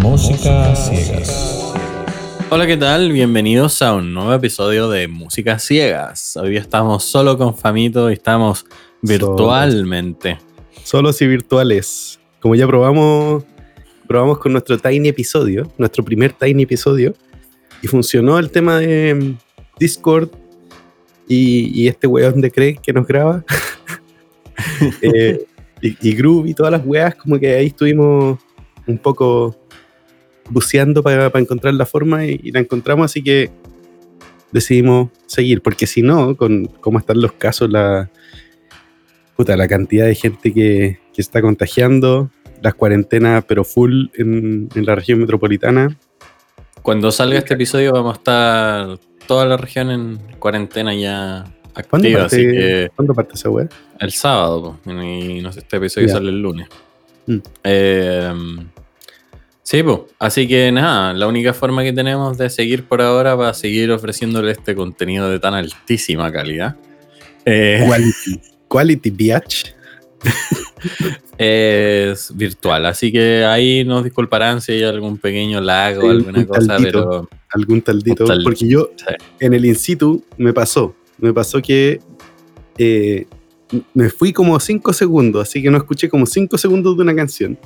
Música Ciegas. Hola, ¿qué tal? Bienvenidos a un nuevo episodio de Música Ciegas. Hoy estamos solo con Famito y estamos virtualmente. Solos y virtuales. Como ya probamos, probamos con nuestro Tiny episodio, nuestro primer Tiny episodio, y funcionó el tema de mm, Discord y, este weón de Craig que nos graba. Eh, y, y Groove y todas las weas, como que ahí estuvimos un poco buceando para, encontrar la forma y, la encontramos, así que decidimos seguir, porque si no, con cómo están los casos, la, puta, la cantidad de gente que, que está contagiando, las cuarentenas, pero full en, en, la región metropolitana. Cuando salga este episodio vamos a estar toda la región en cuarentena ya activa, así que... ¿Cuándo parte esa web? El sábado, y no sé, este episodio sale el lunes. Mm. Eh, Sí, pues. Así que nada, la única forma que tenemos de seguir por ahora para seguir ofreciéndole este contenido de tan altísima calidad. Eh, quality, quality bitch. es virtual, así que ahí nos disculparán si hay algún pequeño lag o alguna cosa, pero. Algún taldito, porque yo en el in situ me pasó, me pasó que eh, me fui como 5 segundos, así que no escuché como 5 segundos de una canción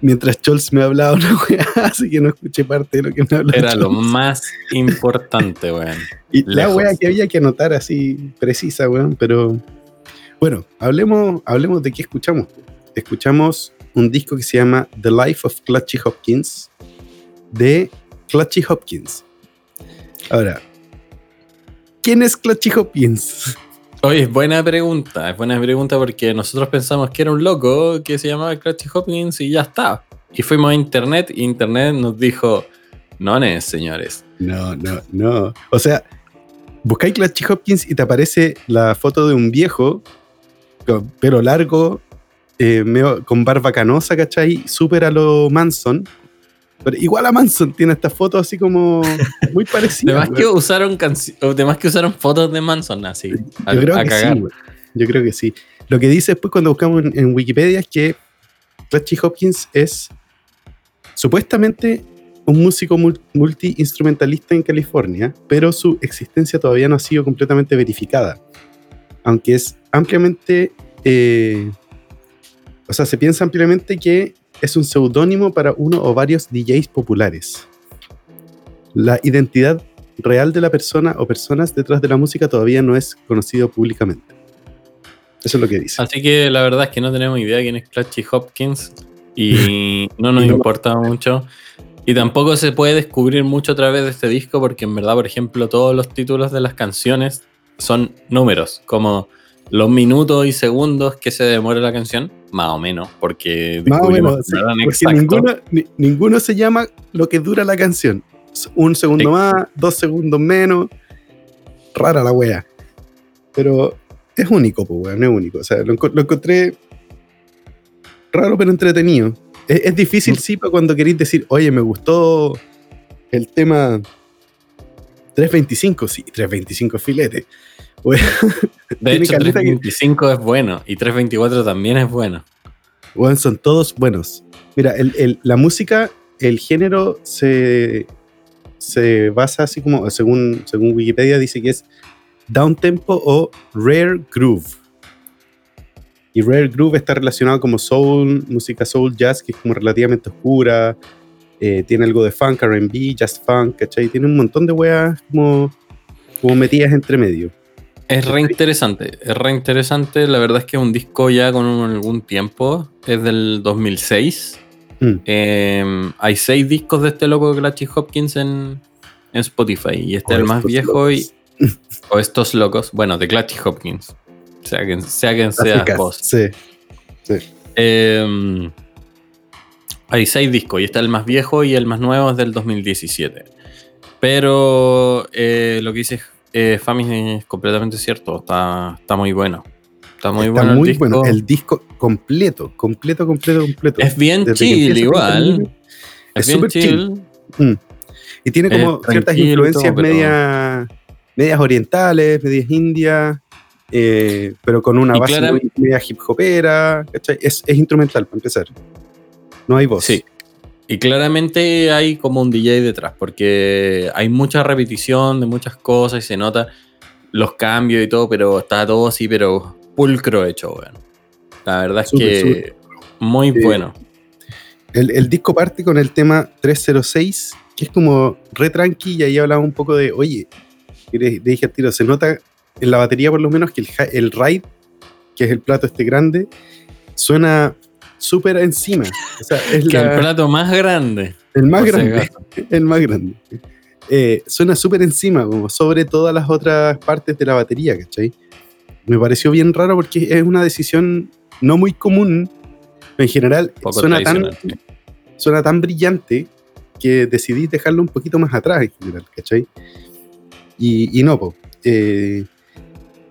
mientras Scholz me hablaba una weá, así que no escuché parte de lo que me hablaba. Era lo más importante, weón. Y la weá que había que anotar así precisa, weón, pero bueno, hablemos, hablemos de qué escuchamos. Escuchamos un disco que se llama The Life of Clutchy Hopkins de Clutchy Hopkins. Ahora, ¿quién es Clutchy Hopkins? Oye, es buena pregunta, es buena pregunta porque nosotros pensamos que era un loco que se llamaba Clutchy Hopkins y ya está. Y fuimos a internet y internet nos dijo, no es, señores. No, no, no. O sea, buscáis Clutchy Hopkins y te aparece la foto de un viejo, con pelo largo, eh, con barba canosa, ¿cachai? Súper a lo Manson, pero igual a Manson tiene esta foto así como muy parecida. Además que usaron que usaron fotos de Manson así. Yo creo que sí. Yo creo que sí. Lo que dice después cuando buscamos en, Wikipedia es que Richie Hopkins es supuestamente un músico multi-instrumentalista en California, pero su existencia todavía no ha sido completamente verificada. Aunque es ampliamente. Eh, o sea, se piensa ampliamente que es un seudónimo para uno o varios DJs populares. La identidad real de la persona o personas detrás de la música todavía no es conocido públicamente. Eso es lo que dice. Así que la verdad es que no tenemos idea quién es Clutchy Hopkins y no nos importa mucho. Y tampoco se puede descubrir mucho a través de este disco porque en verdad, por ejemplo, todos los títulos de las canciones son números, como los minutos y segundos que se demora la canción, más o menos, porque más o menos, ninguno, ninguno, se llama lo que dura la canción. Un segundo más, dos segundos menos. Rara la wea. Pero es único, pues, weón, es único. O sea, lo, encontré raro pero entretenido. Es, difícil, mm. sí, para cuando queréis decir, oye, me gustó el tema 325, sí, 325 filete. de hecho, 325 es bueno y 324 también es bueno. Bueno, son todos buenos. Mira, la música, el género se, se basa así como, según, según Wikipedia, dice que es down tempo o rare groove. Y rare groove está relacionado como soul, música soul, jazz, que es como relativamente oscura. Eh, tiene algo de funk, RB, jazz funk, ¿cachai? Tiene un montón de weas como, como metidas entre medio. Es re interesante, es re interesante. La verdad es que es un disco ya con algún tiempo, es del 2006. Mm. Em, hay seis discos de este loco de Clutchy Hopkins en, Spotify y este es el más viejo y, o estos locos, bueno, de Clutchy Hopkins. Sea quien sea, quien sea vos. Sí. Em, hay seis discos y este es el más viejo y el más nuevo es del 2017. Pero eh, lo que dice eh, Fami es completamente cierto, está, está muy bueno. Está muy bueno. el disco. bueno. El disco completo, completo, completo, completo. Es bien chill, igual. Es súper chill. Mm. Y tiene como ciertas influencias medias, medias orientales, medias indias. eh, pero con una base muy, media hip hopera, Es, es instrumental para empezar. No hay voz. Sí. Y claramente hay como un DJ detrás, porque hay mucha repetición de muchas cosas y se nota los cambios y todo, pero está todo así, pero pulcro hecho, weón. La verdad es que muy bueno. El, disco parte con el tema 306, que es como re tranqui, y ahí hablaba un poco de, oye, le dije al tiro, se nota en la batería por lo menos que el, el ride, que es el plato este grande, suena súper encima. O sea, es que el plato más grande. El más grande. El más grande. Eh, suena súper encima, como sobre todas las otras partes de la batería, ¿cachai? Me pareció bien raro porque es una decisión no muy común. En general, suena tan, suena tan brillante que decidí dejarlo un poquito más atrás en general, ¿cachai? Y, no, pues.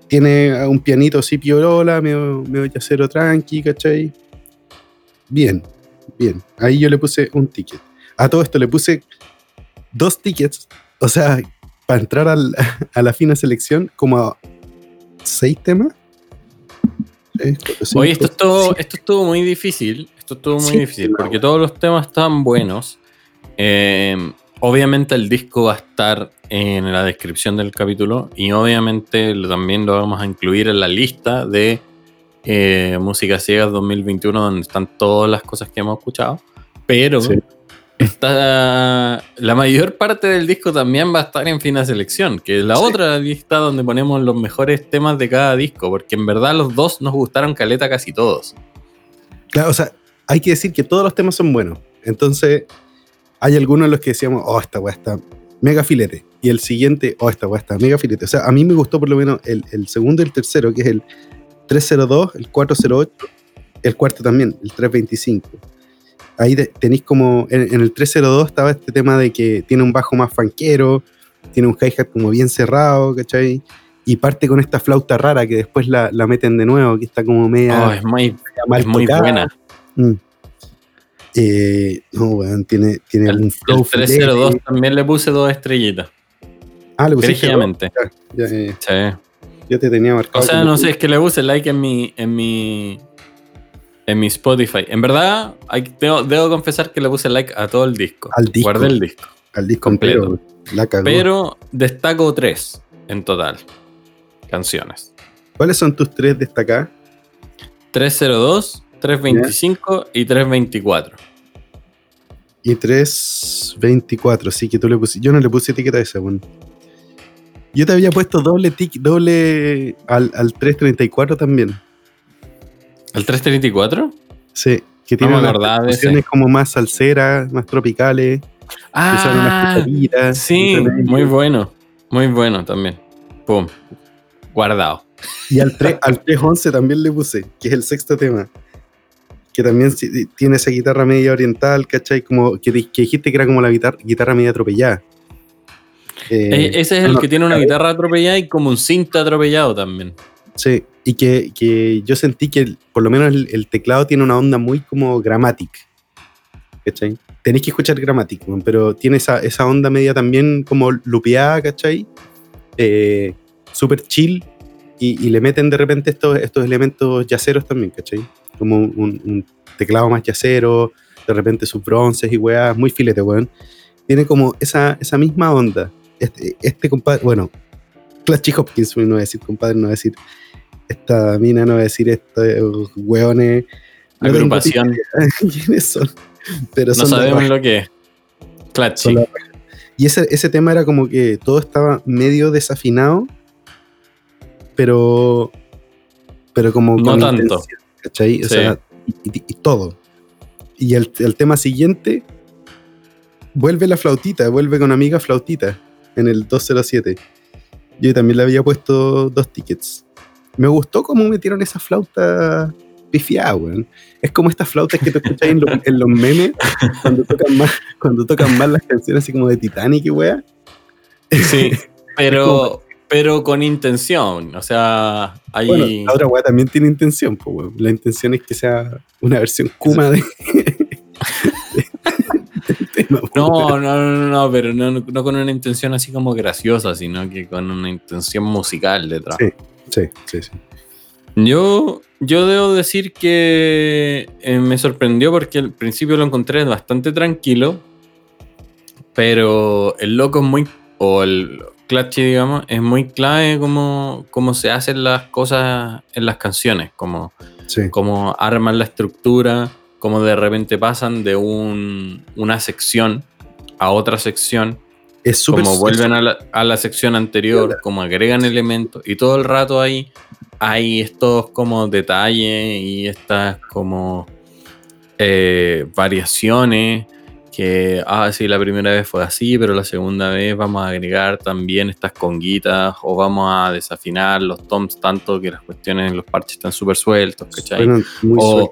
tiene un pianito así piorola, me, me voy a hacer tranqui, ¿cachai? Bien, bien. Ahí yo le puse un ticket. A todo esto le puse dos tickets, o sea, para entrar a la fina selección, como a seis temas. Oye, esto estuvo, esto estuvo muy difícil. Esto estuvo muy difícil porque todos los temas están buenos. Eh, obviamente el disco va a estar en la descripción del capítulo y obviamente también lo vamos a incluir en la lista de eh, Música Ciegas 2021 donde están todas las cosas que hemos escuchado. Pero está, la mayor parte del disco también va a estar en Fina Selección, que es la otra lista donde ponemos los mejores temas de cada disco, porque en verdad los dos nos gustaron caleta casi todos. Claro, o sea, hay que decir que todos los temas son buenos. Entonces, hay algunos en los que decíamos, oh, esta weá está mega filete. Y el siguiente, oh, esta weá está mega filete. O sea, a mí me gustó por lo menos el, el segundo y el tercero, que es el 302, el 408, el cuarto también, el 325 ahí tenéis como, en, el 302 estaba este tema de que tiene un bajo más fanquero, tiene un hi-hat como bien cerrado, ¿cachai? Y parte con esta flauta rara que después la, meten de nuevo, que está como media... Oh, es muy, muy buena. Mm. Eh, no, weón, tiene, tiene el, un flow. El 302 también le puse dos estrellitas. Ah, le puse Sí. Yo te tenía marcado. O sea, no sé, es que le puse like en mi, en mi, en mi Spotify. En verdad, debo, confesar que le puse like a todo el disco. Al disco. Guardé el disco. Al disco completo. Pero destaco tres en total. Canciones. ¿Cuáles son tus tres destacadas? 302, 325 y 324. Y 324, sí, que tú le pusiste. Yo no le puse etiqueta a esa, bueno. Yo te había puesto doble tic, doble al, al 334 también. ¿El 334? Sí, que tiene unas canciones como más salseras, más tropicales. Ah, sí, muy bueno, muy bueno también. Pum, guardado. Y al, 3, al 311 también le puse, que es el sexto tema. Que también tiene esa guitarra media oriental, ¿cachai? Como que, dijiste que era como la guitarra, guitarra media atropellada. Eh, ese es el que tiene una guitarra atropellada y como un cinto atropellado también. Sí, y que, yo sentí que por lo menos el, teclado tiene una onda muy como Grammatic. ¿Cachai? Tenéis que escuchar Grammatic, pero tiene esa, onda media también como lupeada, ¿cachai? Eh, Súper chill y, le meten de repente estos, estos elementos yaceros también, ¿cachai? Como un, teclado más yacero, de repente sus bronces y weas, muy filete, weón. Tiene como esa, esa misma onda. Este, este compadre, bueno, Clutchy Hopkins, no voy a decir compadre, no voy a decir esta mina no va a decir esto, hueones. Agrupación. ¿Quiénes son? Pero no sabemos lo que es. Clutchy. Y ese, ese tema era como que todo estaba medio desafinado, pero. Pero como. No tanto. ¿Cachai? O sea, y, todo. Y el, el, tema siguiente. Vuelve la flautita, vuelve con amiga flautita en el 207. Yo también le había puesto dos tickets me gustó cómo metieron esa flauta pifiada, weón. Es como estas flautas que te escuchas en, los memes cuando tocan, más, cuando tocan más las canciones así como de Titanic y weá. Sí, pero, pero con intención. O sea, hay. Bueno, la otra weá también tiene intención, pues, weón. La intención es que sea una versión Kuma de. no, no, no, no, pero no, no, con una intención así como graciosa, sino que con una intención musical detrás. Sí. Sí, sí, sí. Yo, yo debo decir que eh, me sorprendió porque al principio lo encontré bastante tranquilo, pero el loco es muy, o el Clutchy, digamos, es muy clave como, como se hacen las cosas en las canciones, como, como arman la estructura, como de repente pasan de un, una sección a otra sección, es como vuelven a la, a la, sección anterior, como agregan elementos, y todo el rato ahí hay estos como detalles y estas como eh, variaciones que, ah, sí, la primera vez fue así, pero la segunda vez vamos a agregar también estas conguitas o vamos a desafinar los toms tanto que las cuestiones en los parches están súper sueltos, ¿cachai? Muy o,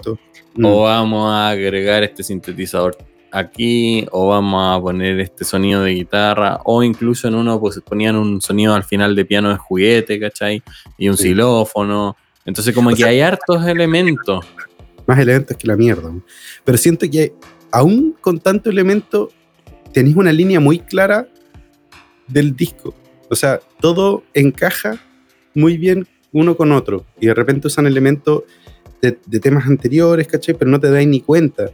mm. o vamos a agregar este sintetizador aquí o vamos a poner este sonido de guitarra o incluso en uno pues ponían un sonido al final de piano de juguete, ¿cachai? Y un xilófono. Entonces como que hay hartos elementos. Más elementos que la mierda. Pero siento que aún con tanto elemento tenéis una línea muy clara del disco. O sea, todo encaja muy bien uno con otro. Y de repente usan elementos de, de temas anteriores, ¿cachai? Pero no te dais ni cuenta.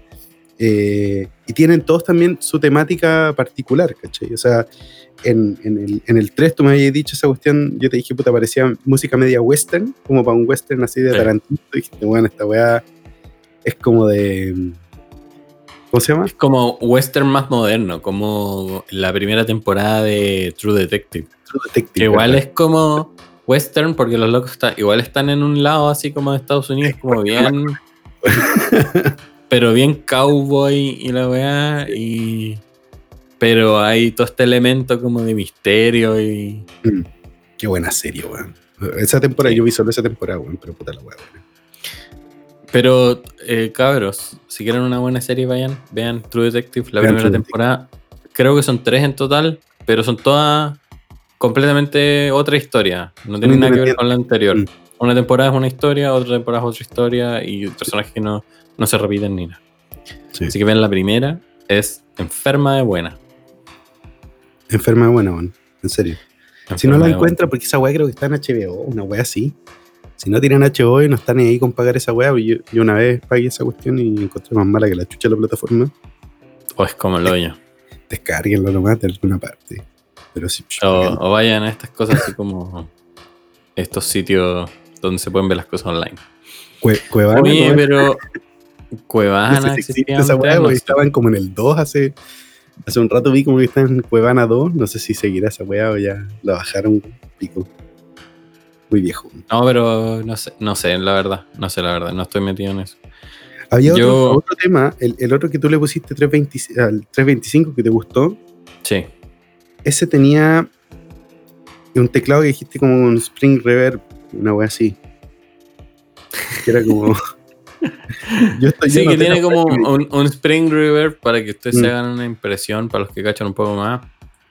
Eh, y tienen todos también su temática particular, ¿cachai? O sea, en, el, en, el, 3 tú me habías dicho esa cuestión, yo te dije, puta, parecía música media western, como para un western así de Tarantino. Y dijiste, bueno, esta weá es como de... ¿Cómo se llama? Es como western más moderno, como la primera temporada de True Detective. True Detective. igual es como western porque los locos están, igual están en un lado así como de Estados Unidos, como bien... pero bien cowboy y la weá. Y, pero hay todo este elemento como de misterio y. Mm, qué buena serie, weón. Esa temporada, yo vi solo esa temporada, weón, pero puta la weá, weón. Pero, eh, cabros, si quieren una buena serie, vayan, vean True Detective, la primera temporada. Creo que son tres en total, pero son todas completamente otra historia. No tienen nada que ver con la anterior. Mm. Una temporada es una historia, otra temporada es otra historia y personajes que no, no se repiten ni nada. Así que ven la primera, es enferma de buena. Enferma de buena, bueno, en serio. si no la encuentra, porque esa weá creo que está en HBO, una weá así. Si no tienen HBO y no están ahí con pagar esa weá, yo, yo, una vez pagué esa cuestión y encontré más mala que la chucha de la plataforma. O es como el hoyo. Descarguenlo nomás de alguna parte. Pero sí, o, o vayan a estas cosas así como estos sitios donde se pueden ver las cosas online. Cuevana. Oye, pero Cuevana. esa estaban como en el 2 hace, hace un rato vi como que está en Cuevana 2. No sé si seguirá esa weá o ya la bajaron pico. Muy viejo. No, pero no sé, no sé, la verdad. No sé, la verdad. No estoy metido en eso. Había otro, tema, el, otro que tú le pusiste 320, al 325 que te gustó. Sí. Ese tenía un teclado que dijiste como un Spring Reverb, una wea así. Que era como. sí, que tiene como un, Spring Reverb para que ustedes se mm. hagan una impresión, para los que cachan un poco más.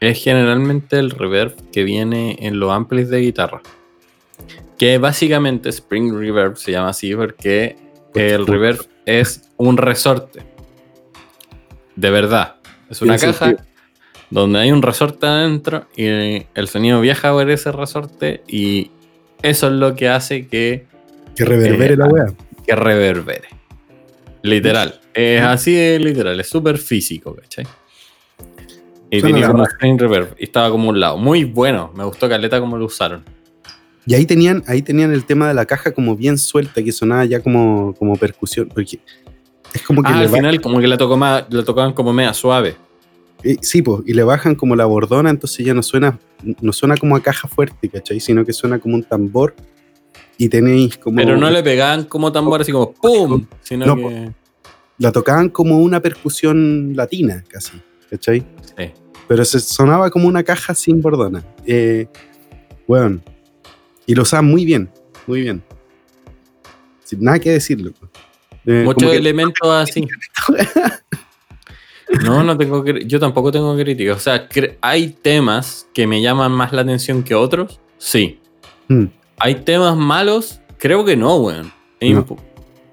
Es generalmente el reverb que viene en los amplis de guitarra. Que básicamente Spring Reverb se llama así porque el reverb es un resorte. De verdad. Es una caja donde hay un resorte adentro y el sonido viaja por ese resorte y eso es lo que hace que... Que reverbere la wea que reverbere. Literal. Es así de literal, es súper físico, ¿cachai? Y tenía como screen reverb y estaba como un lado. Muy bueno, me gustó Caleta como lo usaron. Y ahí tenían, ahí tenían el tema de la caja como bien suelta, que sonaba ya como, como percusión. Porque es como que ah, al final como que la, tocó más, la tocaban como media suave. Sí, pues, y le bajan como la bordona, entonces ya no suena, no suena como a caja fuerte, ¿cachai? Sino que suena como un tambor y tenéis como... Pero no le pegaban como tambor así como ¡pum! Sino que... La tocaban como una percusión latina, casi, ¿cachai? Sí. Pero se sonaba como una caja sin bordona. Eh, bueno, y lo usaban muy bien, muy bien. Sin nada que decirlo. Eh, Muchos elementos así. No, no tengo yo tampoco tengo crítica. O sea, hay temas que me llaman más la atención que otros, sí. Mm. ¿Hay temas malos? Creo que no, weón.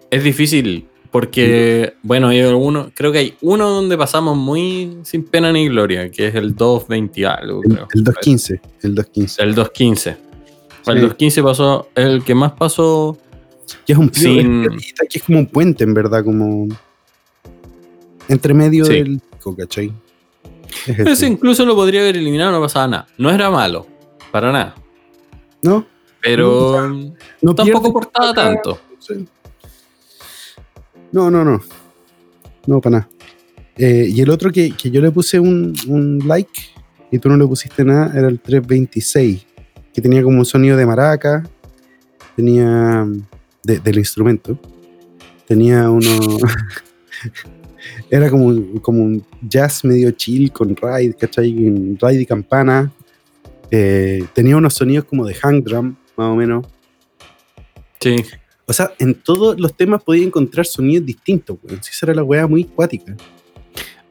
Es difícil porque, bueno, hay algunos, creo que hay uno donde pasamos muy sin pena ni gloria, que es el 220 algo, el, creo. El 215, el 215. El 215. El 215 pasó, el que más pasó. Que es un sin... que es como un puente, en verdad, como. Entre medio del disco, ¿cachai? Ese incluso lo podría haber eliminado, no pasaba nada. No era malo, para nada. ¿No? Pero no, tampoco portaba tanto. No, no, no. No, para nada. Eh, y el otro que, yo le puse un, like y tú no le pusiste nada era el 326, que tenía como un sonido de maraca, tenía del instrumento, tenía uno, era como, como un jazz medio chill con ride, ¿cachai? Ride y campana, eh, tenía unos sonidos como de hang drum, más o menos. Sí. O sea, en todos los temas podía encontrar sonidos distintos, weón. Si esa era la weá muy cuática.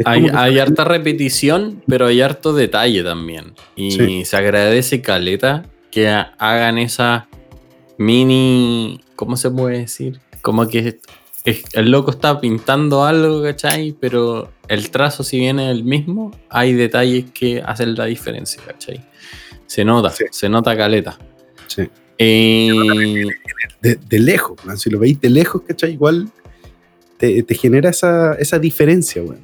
Hay, harta repetición, pero hay harto detalle también. Y se agradece caleta que hagan esa mini. ¿Cómo se puede decir? Como que el loco está pintando algo, ¿cachai? Pero el trazo, si viene el mismo, hay detalles que hacen la diferencia, ¿cachai? Se nota, se nota caleta. Sí. Eh, de, lejos, si lo veis de lejos, ¿cachai? Igual te, genera esa, esa diferencia, weón.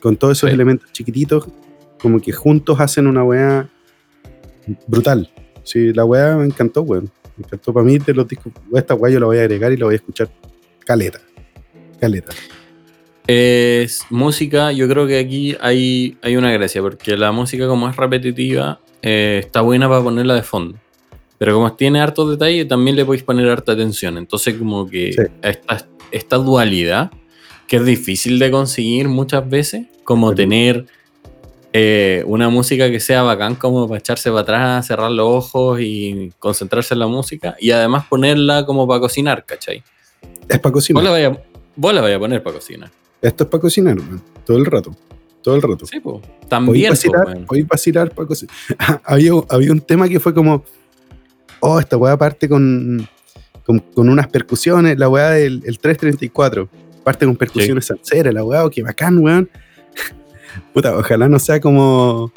Con todos esos elementos chiquititos, como que juntos hacen una weá brutal. Sí, la weá me encantó, weón. Me encantó para mí de los discos. Esta weá yo la voy a agregar y la voy a escuchar caleta. Caleta. Es música, yo creo que aquí hay, hay una gracia, porque la música como es repetitiva, eh, está buena para ponerla de fondo. Pero como tiene harto detalle, también le podéis poner harta atención. Entonces, como que esta, esta, dualidad, que es difícil de conseguir muchas veces, como tener eh, una música que sea bacán, como para echarse para atrás, cerrar los ojos y concentrarse en la música, y además ponerla como para cocinar, ¿cachai? Es para cocinar. Vos la, vaya, a poner para cocinar. Esto es para cocinar, todo el rato. Todo el rato. Sí, pues. También. Hoy vacilar, para cocinar. había, había un tema que fue como oh, esta weá parte con, con, unas percusiones, la weá del el 334, parte con percusiones sí. la weá, oh, qué bacán, weón. Puta, ojalá no sea como,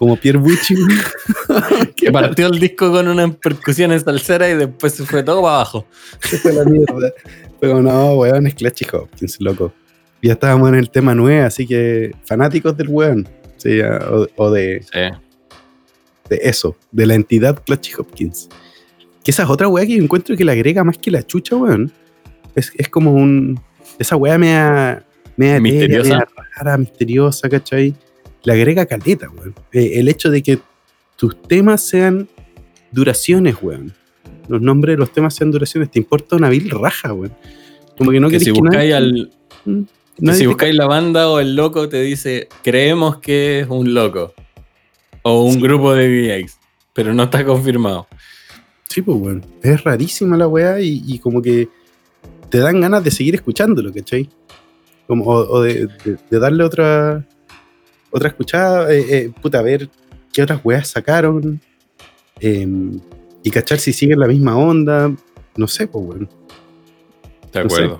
como Pierre Bucci. que partió el disco con unas percusiones salseras y después se fue todo para abajo. fue la mierda. Pero no, weón, es Clutchy Hopkins, loco. Ya estábamos en el tema 9, así que fanáticos del weón. Sí, o, o de. Sí de eso, de la entidad Clutchy Hopkins. Que esa es otra weá que encuentro que le agrega más que la chucha, weón. Es, como un. Esa weá me ha. Me misteriosa. rara, misteriosa, ¿cachai? Le agrega caleta, weón. Eh, el hecho de que tus temas sean duraciones, weón. Los nombres de los temas sean duraciones. Te importa una vil raja, weón. Como que no que si buscáis al. ¿Mm? si buscáis la banda o el loco te dice, creemos que es un loco. O un grupo de DJs, pero no está confirmado. Sí, pues bueno, es rarísima la weá y, como que te dan ganas de seguir escuchándolo, ¿cachai? Como, o, de, darle otra otra escuchada, eh, eh, puta, a ver qué otras weas sacaron em, y cachar si siguen la misma onda, no sé, pues bueno. De acuerdo.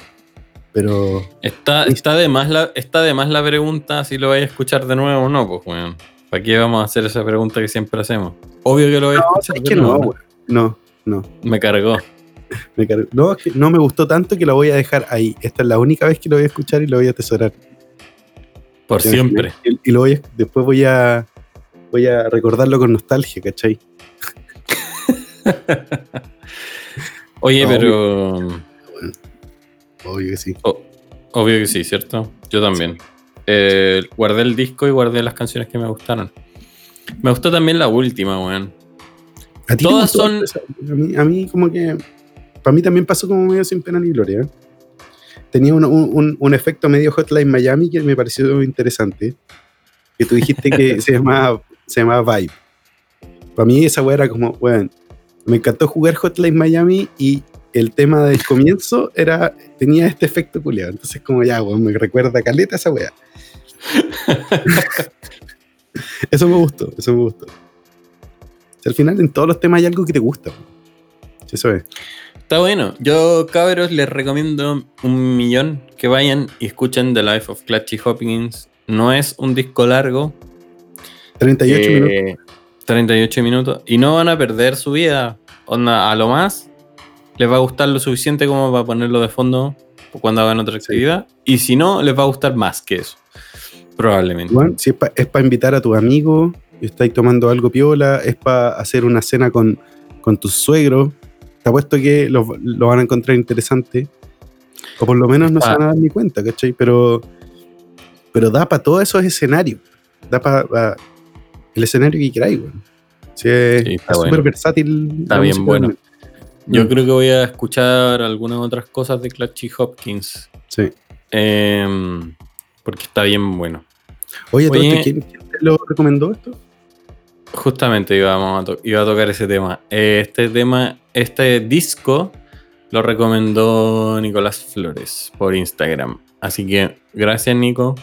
pero. Está, está, de más la, está de más la pregunta si lo vais a escuchar de nuevo o no, pues, bueno. ¿Para qué vamos a hacer esa pregunta que siempre hacemos? Obvio que lo voy a escuchar. Es que no, No, no. Me cargó. me cargó. No, es que no me gustó tanto que lo voy a dejar ahí. Esta es la única vez que lo voy a escuchar y lo voy a atesorar. Por siempre. Y, lo voy después voy a, voy a recordarlo con nostalgia, ¿cachai? Oye, pero. Obvio que sí. obvio que sí, ¿cierto? Yo también. Eh, guardé el disco y guardé las canciones que me gustaron. Me gustó también la última, weón. Todas son. A mí, como que. Para mí también pasó como medio sin pena ni gloria. Tenía un, efecto medio Hotline Miami que me pareció interesante. Que tú dijiste que se, llamaba, se llamaba Vibe. Para mí esa weá era como, weón, me encantó jugar Hotline Miami y el tema del comienzo era tenía este efecto culiado. Entonces, como ya, weón, me recuerda caleta esa weá. eso me gustó, eso me gustó. al final en todos los temas hay algo que te gusta. Eso es. Está bueno. Yo, cabros, les recomiendo un millón que vayan y escuchen The Life of Clutchy Hopkins. No es un disco largo. 38 eh, minutos. 38 minutos. Y no van a perder su vida. onda, a lo más, les va a gustar lo suficiente como para ponerlo de fondo cuando hagan otra actividad. Y si no, les va a gustar más que eso. Probablemente. Bueno, si es para invitar a tus amigos, y estáis tomando algo piola, es para hacer una cena con, con tus suegros. Te apuesto que lo, van a encontrar interesante. O por lo menos no se van a dar ni cuenta, ¿cachai? Pero, pero da para todos esos escenarios. Da para el escenario que queráis, güey. Sí, es súper versátil. Está bien bueno. Yo mm. creo que voy a escuchar algunas otras cosas de Clutchy Hopkins. Sí. Em, porque está bien bueno. Oye, Oye ¿quién, te lo recomendó esto? Justamente íbamos a iba a tocar ese tema. Este tema, este disco lo recomendó Nicolás Flores por Instagram. Así que gracias, Nico.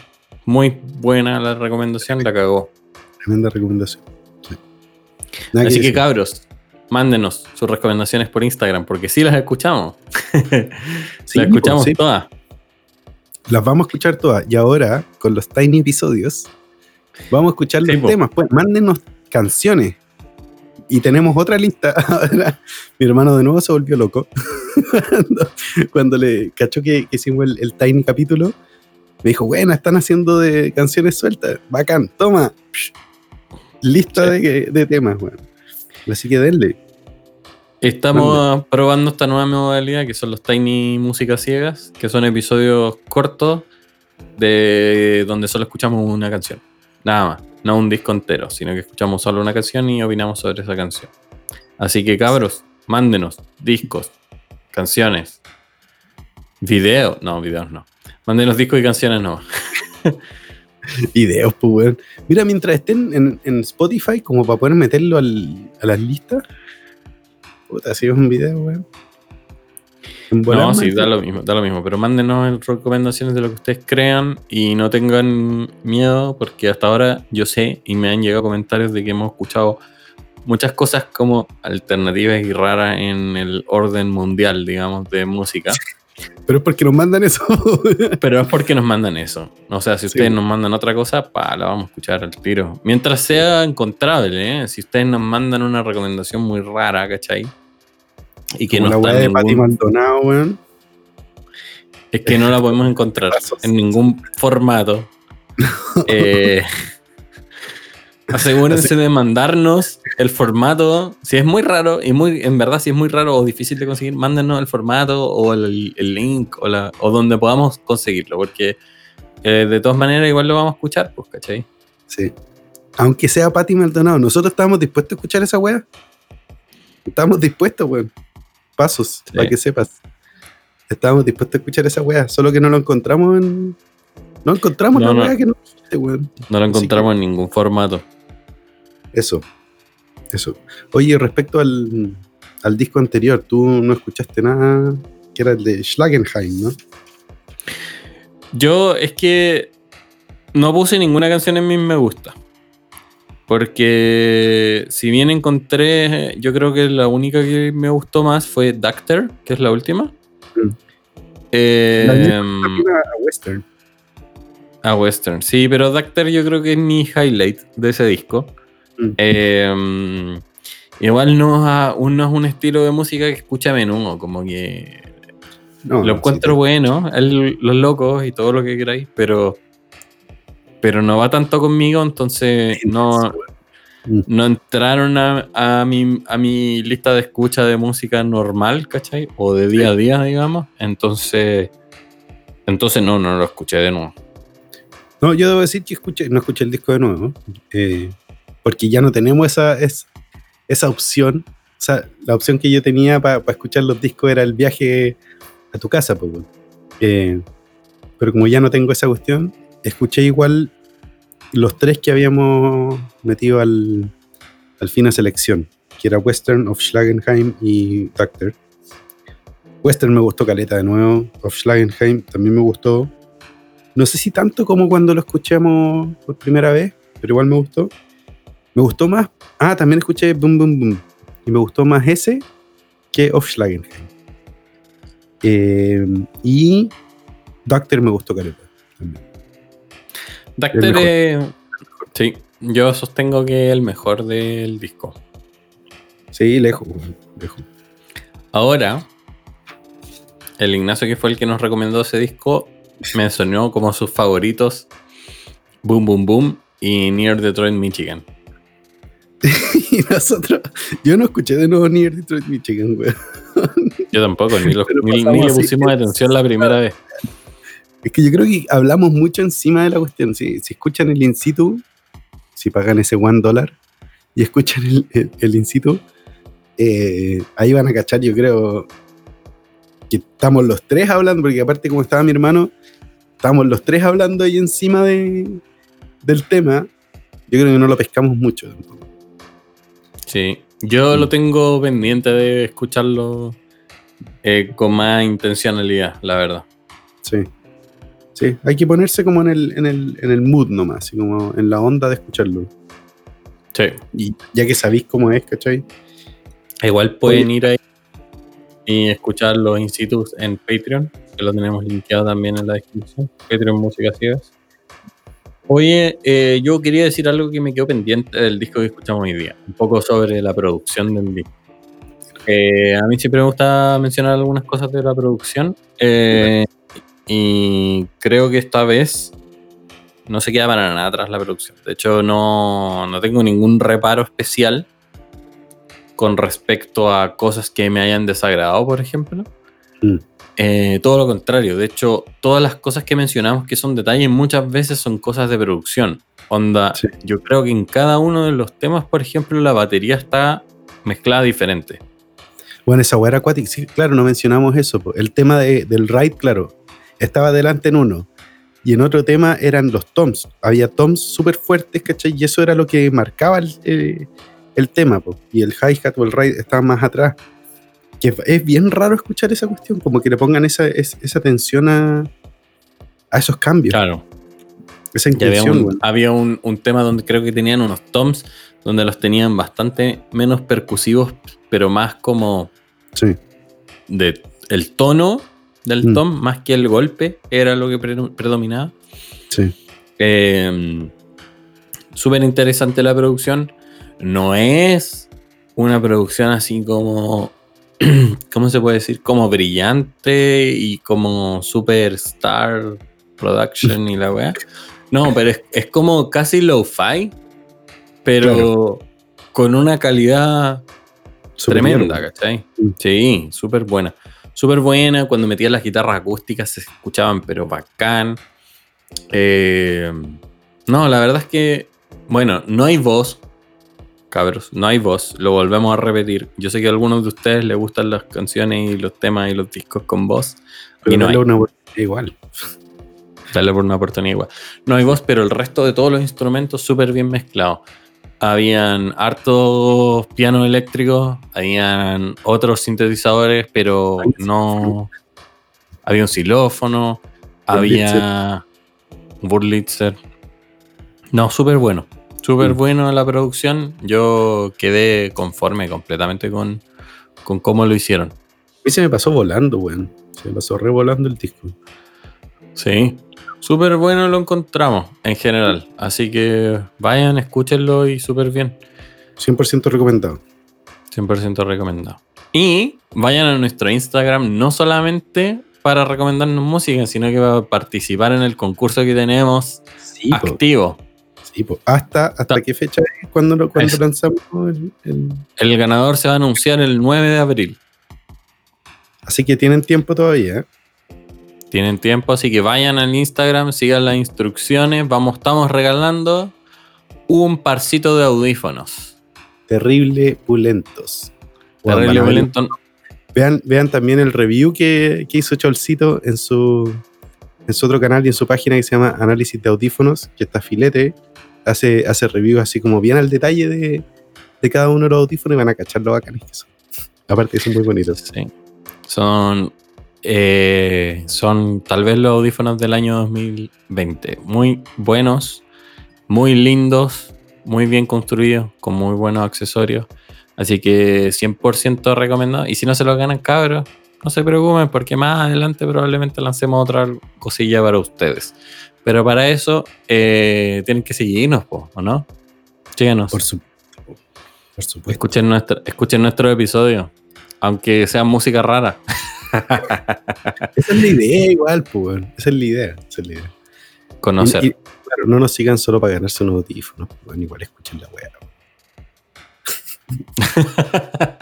Muy buena la recomendación, la cagó. Tremenda recomendación. Así que, cabros, mándenos sus recomendaciones por Instagram, porque sí las escuchamos. las escuchamos todas. Las vamos a escuchar todas. Y ahora, con los tiny episodios, vamos a escuchar los temas. Pues mándenos canciones. Y tenemos otra lista. mi hermano de nuevo se volvió loco. cuando, le cachó que, hicimos el, tiny capítulo, me dijo, bueno, están haciendo de canciones sueltas. Bacán, toma. Lista de, temas, bueno. Así que denle. Estamos probando esta nueva modalidad que son los Tiny Músicas Ciegas, que son episodios cortos de donde solo escuchamos una canción. Nada más. No un disco entero, sino que escuchamos solo una canción y opinamos sobre esa canción. Así que cabros, mándenos discos, canciones, videos. No, videos no. Mándenos discos y canciones no. Videos, pues, weón. Mira, mientras estén en, Spotify, como para poder meterlo a las listas. Puta, si es un video, weón. No, sí, da lo mismo, da lo mismo. Pero mándenos recomendaciones de lo que ustedes crean y no tengan miedo, porque hasta ahora yo sé y me han llegado comentarios de que hemos escuchado muchas cosas como alternativas y raras en el orden mundial, digamos, de música. Pero es porque nos mandan eso. Pero es porque nos mandan eso. O sea, si ustedes nos mandan otra cosa, pa, la vamos a escuchar al tiro. Mientras sea encontrable, ¿eh? Si ustedes nos mandan una recomendación muy rara, ¿cachai? Y que no la está en ningún... Es que no la podemos encontrar en ningún formato. eh, Asegúrense de mandarnos el formato. Si es muy raro, y muy, en verdad, si es muy raro o difícil de conseguir, mándenos el formato o el, link o, la, o donde podamos conseguirlo, porque eh, de todas maneras igual lo vamos a escuchar, pues, ¿cachai? Sí. Aunque sea Pati Maldonado, nosotros estábamos dispuestos a escuchar esa wea. Estábamos dispuestos, weón. Pasos, para que sepas. Estábamos dispuestos a escuchar esa wea, solo que no lo encontramos en. No encontramos la wea que no No lo encontramos en ningún formato. Eso, eso. Oye, respecto al, disco anterior, tú no escuchaste nada que era el de Schlagenheim, ¿no? Yo es que no puse ninguna canción en mi me gusta. Porque si bien encontré, yo creo que la única que me gustó más fue Doctor, que es la última. Mm. Eh, a Western. A Western, sí, pero Doctor yo creo que es mi highlight de ese disco. Mm. Em, igual no, no es un estilo de música que escucha a menudo, como que lo encuentro bueno, los locos y todo lo que queráis, pero, pero no va tanto conmigo, entonces no, mm. no entraron a, mi, a mi lista de escucha de música normal, ¿cachai? O de día a día, digamos. Entonces, entonces no, no lo escuché de nuevo. No, yo debo decir que escuché, no escuché el disco de nuevo. Eh, porque ya no tenemos esa, esa opción. O sea, la opción que yo tenía para escuchar los discos era el viaje a tu casa, pues, eh, pero como ya no tengo esa cuestión, escuché igual los tres que habíamos metido al, al fin a selección, que era Western of Schlagenheim y Doctor. Western me gustó Caleta de nuevo, of Schlagenheim también me gustó. No sé si tanto como cuando lo escuchamos por primera vez, pero igual me gustó. Me gustó más. Ah, también escuché Boom Boom Boom. Y me gustó más ese que Offschlagenheim. Eh, y Doctor me gustó Caleta. Doctor, eh, sí, yo sostengo que es el mejor del disco. Sí, lejos, Ahora, el Ignacio, que fue el que nos recomendó ese disco, mencionó como sus favoritos Boom Boom Boom y Near Detroit, Michigan. y nosotros, yo no escuché de nuevo Near Detroit, Michigan, weón. Yo tampoco, ni, ni, le pusimos atención la primera vez. Es que yo creo que hablamos mucho encima de la cuestión. Si, si escuchan el in situ, si pagan ese one dólar y escuchan el, el, in situ, eh, ahí van a cachar, yo creo, que estamos los tres hablando, porque aparte como estaba mi hermano, estamos los tres hablando ahí encima de, del tema. Yo creo que no lo pescamos mucho. Sí, yo lo tengo pendiente de escucharlo eh, con más intencionalidad, la verdad. Sí. Sí, hay que ponerse como en el, en el, en el mood nomás, así como en la onda de escucharlo. Sí. Y ya que sabéis cómo es, ¿cachai? Igual pueden ir ahí y escuchar los institutos en Patreon, que lo tenemos linkeado también en la descripción. Patreon Música Ciegas. Oye, eh, yo quería decir algo que me quedó pendiente del disco que escuchamos hoy día, un poco sobre la producción del disco. Eh, a mí siempre me gusta mencionar algunas cosas de la producción eh, y creo que esta vez no se queda para nada atrás la producción. De hecho, no, no tengo ningún reparo especial con respecto a cosas que me hayan desagradado, por ejemplo. Mm. Eh, todo lo contrario, de hecho, todas las cosas que mencionamos que son detalles muchas veces son cosas de producción. Onda, yo creo que en cada uno de los temas, por ejemplo, la batería está mezclada diferente. Bueno, esa weá era sí, claro, no mencionamos eso. El tema del ride, claro, estaba delante en uno. Y en otro tema eran los toms. Había toms súper fuertes, ¿cachai? Y eso era lo que marcaba el, eh, el tema, y el hi-hat o el ride estaba más atrás. Que es bien raro escuchar esa cuestión, como que le pongan esa, esa atención a, a esos cambios. Claro. Esa intención. Había, un, un, tema donde creo que tenían unos toms donde los tenían bastante menos percusivos, pero más como. Sí. De el tono del mm. tom, más que el golpe, era lo que predominaba. Sí. Eh, Súper interesante la producción no es una producción así como, ¿cómo se puede decir? Como brillante y como superstar production y la weá. No, pero es, como casi low-fi, pero con una calidad tremenda, ¿cachai? Mm. Sí, súper buena. Súper buena, cuando metía las guitarras acústicas se escuchaban, pero bacán. Eh, no, la verdad es que, bueno, no hay voz, cabros, no hay voz, lo volvemos a repetir. Yo sé que a algunos de ustedes les gustan las canciones y los temas y los discos con voz. y no hay. una igual. Dale por una oportunidad igual. No hay voz, pero el resto de todos los instrumentos súper bien mezclados. Habían hartos pianos eléctricos, habían otros sintetizadores, pero no. Había un xilófono, había un Burlitzer. No, súper bueno. Súper mm. bueno la producción. Yo quedé conforme completamente con, con cómo lo hicieron. A mí se me pasó volando, weón. Se me pasó revolando el disco. Sí, súper bueno lo encontramos en general. Así que vayan, escúchenlo y súper bien. 100% recomendado. 100% recomendado. Y vayan a nuestro Instagram, no solamente para recomendarnos música, sino que para participar en el concurso que tenemos activo. ¿Hasta, hasta qué fecha es cuando, lanzamos el, el... ganador se va a anunciar el 9 de abril. Así que tienen tiempo todavía. ¿eh? Tienen tiempo, así que vayan al Instagram, sigan las instrucciones. Vamos, estamos regalando un parcito de audífonos. Terrible pulentos. Terrible pulentos. Vean, vean también el review que, que hizo Cholcito en su, en su otro canal y en su página que se llama Análisis de Audífonos, que está filete hace, hace reviews así como bien al detalle de, de cada uno de los audífonos y van a cachar lo bacanes que son. Aparte son muy bonitos. Sí. Son, eh, son tal vez los audífonos del año 2020. Muy buenos, muy lindos, muy bien construidos, con muy buenos accesorios. Así que 100% recomendado. Y si no se lo ganan, cabros, no se preocupen porque más adelante probablemente lancemos otra cosilla para ustedes. Pero para eso eh, tienen que seguirnos, ¿o no? Síguenos. Por, supuesto. Escuchen nuestro, escuchen nuestro episodio. Aunque sea música rara. esa es la idea igual, pues. Esa es la idea. Esa es la idea. Conocer. claro, no nos sigan solo para ganarse unos audífonos. Bueno, igual escuchen la weá.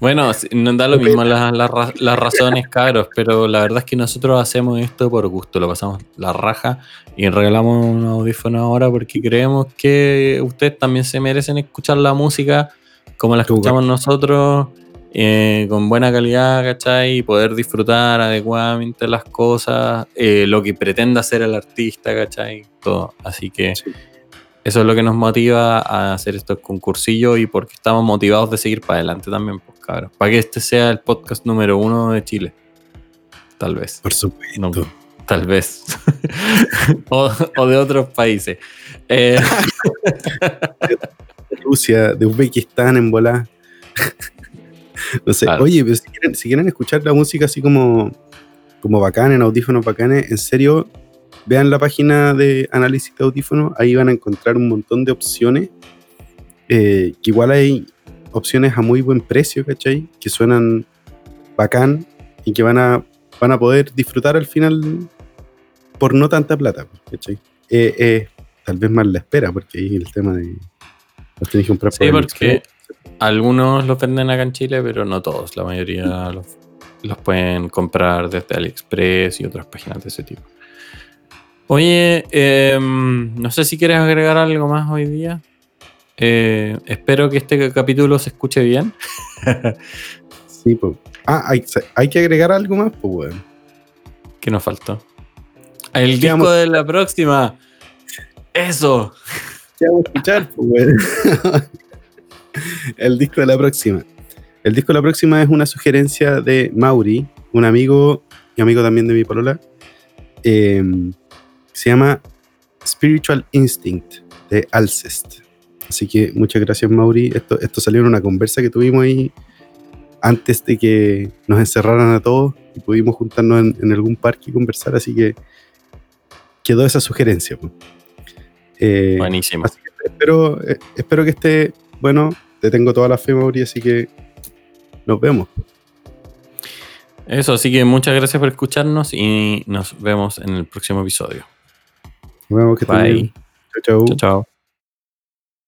bueno, nos da lo mismo las, razones, caros, pero la verdad es que nosotros hacemos esto por gusto, lo pasamos la raja y regalamos un audífono ahora porque creemos que ustedes también se merecen escuchar la música como la escuchamos nosotros eh, con buena calidad, ¿cachai? Y poder disfrutar adecuadamente las cosas, eh, lo que pretenda hacer el artista, ¿cachai? Todo. Así que eso es lo que nos motiva a hacer estos concursillos y porque estamos motivados de seguir para adelante también, pues cabrón. Para que este sea el podcast número uno de Chile. Tal vez. Por supuesto. tal vez. o, de otros países. Eh, Rusia, de Uzbekistán en bola. No sé, oye, pero si quieren, escuchar la música así como, como bacán, en audífonos bacanes, en serio, vean la página de análisis de audífonos, ahí van a encontrar un montón de opciones, eh, que igual hay opciones a muy buen precio, ¿cachai? Que suenan bacán y que van a, van a poder disfrutar al final por no tanta plata, ¿cachai? Eh, eh, tal vez más la espera, porque ahí el tema de... Los tenéis que comprar sí, porque algunos los venden acá en Chile, pero no todos. La mayoría los, pueden comprar desde AliExpress y otras páginas de ese tipo. Oye, em, no sé si quieres agregar algo más hoy día. Eh, espero que este capítulo se escuche bien. sí, pues. Ah, hay, que agregar algo más, pues, bueno. ¿Qué nos faltó? El disco de la próxima. Eso. ¿Qué vamos a escuchar, pues, el disco de la próxima. El disco de la próxima es una sugerencia de Mauri, un amigo y amigo también de mi polola. Em, se llama Spiritual Instinct de Alcest. Así que muchas gracias, Mauri. Esto, esto salió en una conversa que tuvimos ahí antes de que nos encerraran a todos y pudimos juntarnos en, algún parque y conversar. Así que quedó esa sugerencia. Eh, Buenísimo. espero, eh, espero que esté bueno te tengo toda la fe, Mauri, así que nos vemos. Eso, así que muchas gracias por escucharnos y nos vemos en el próximo episodio. Nos vemos, que Bye. Chao, chao. Chao, chao.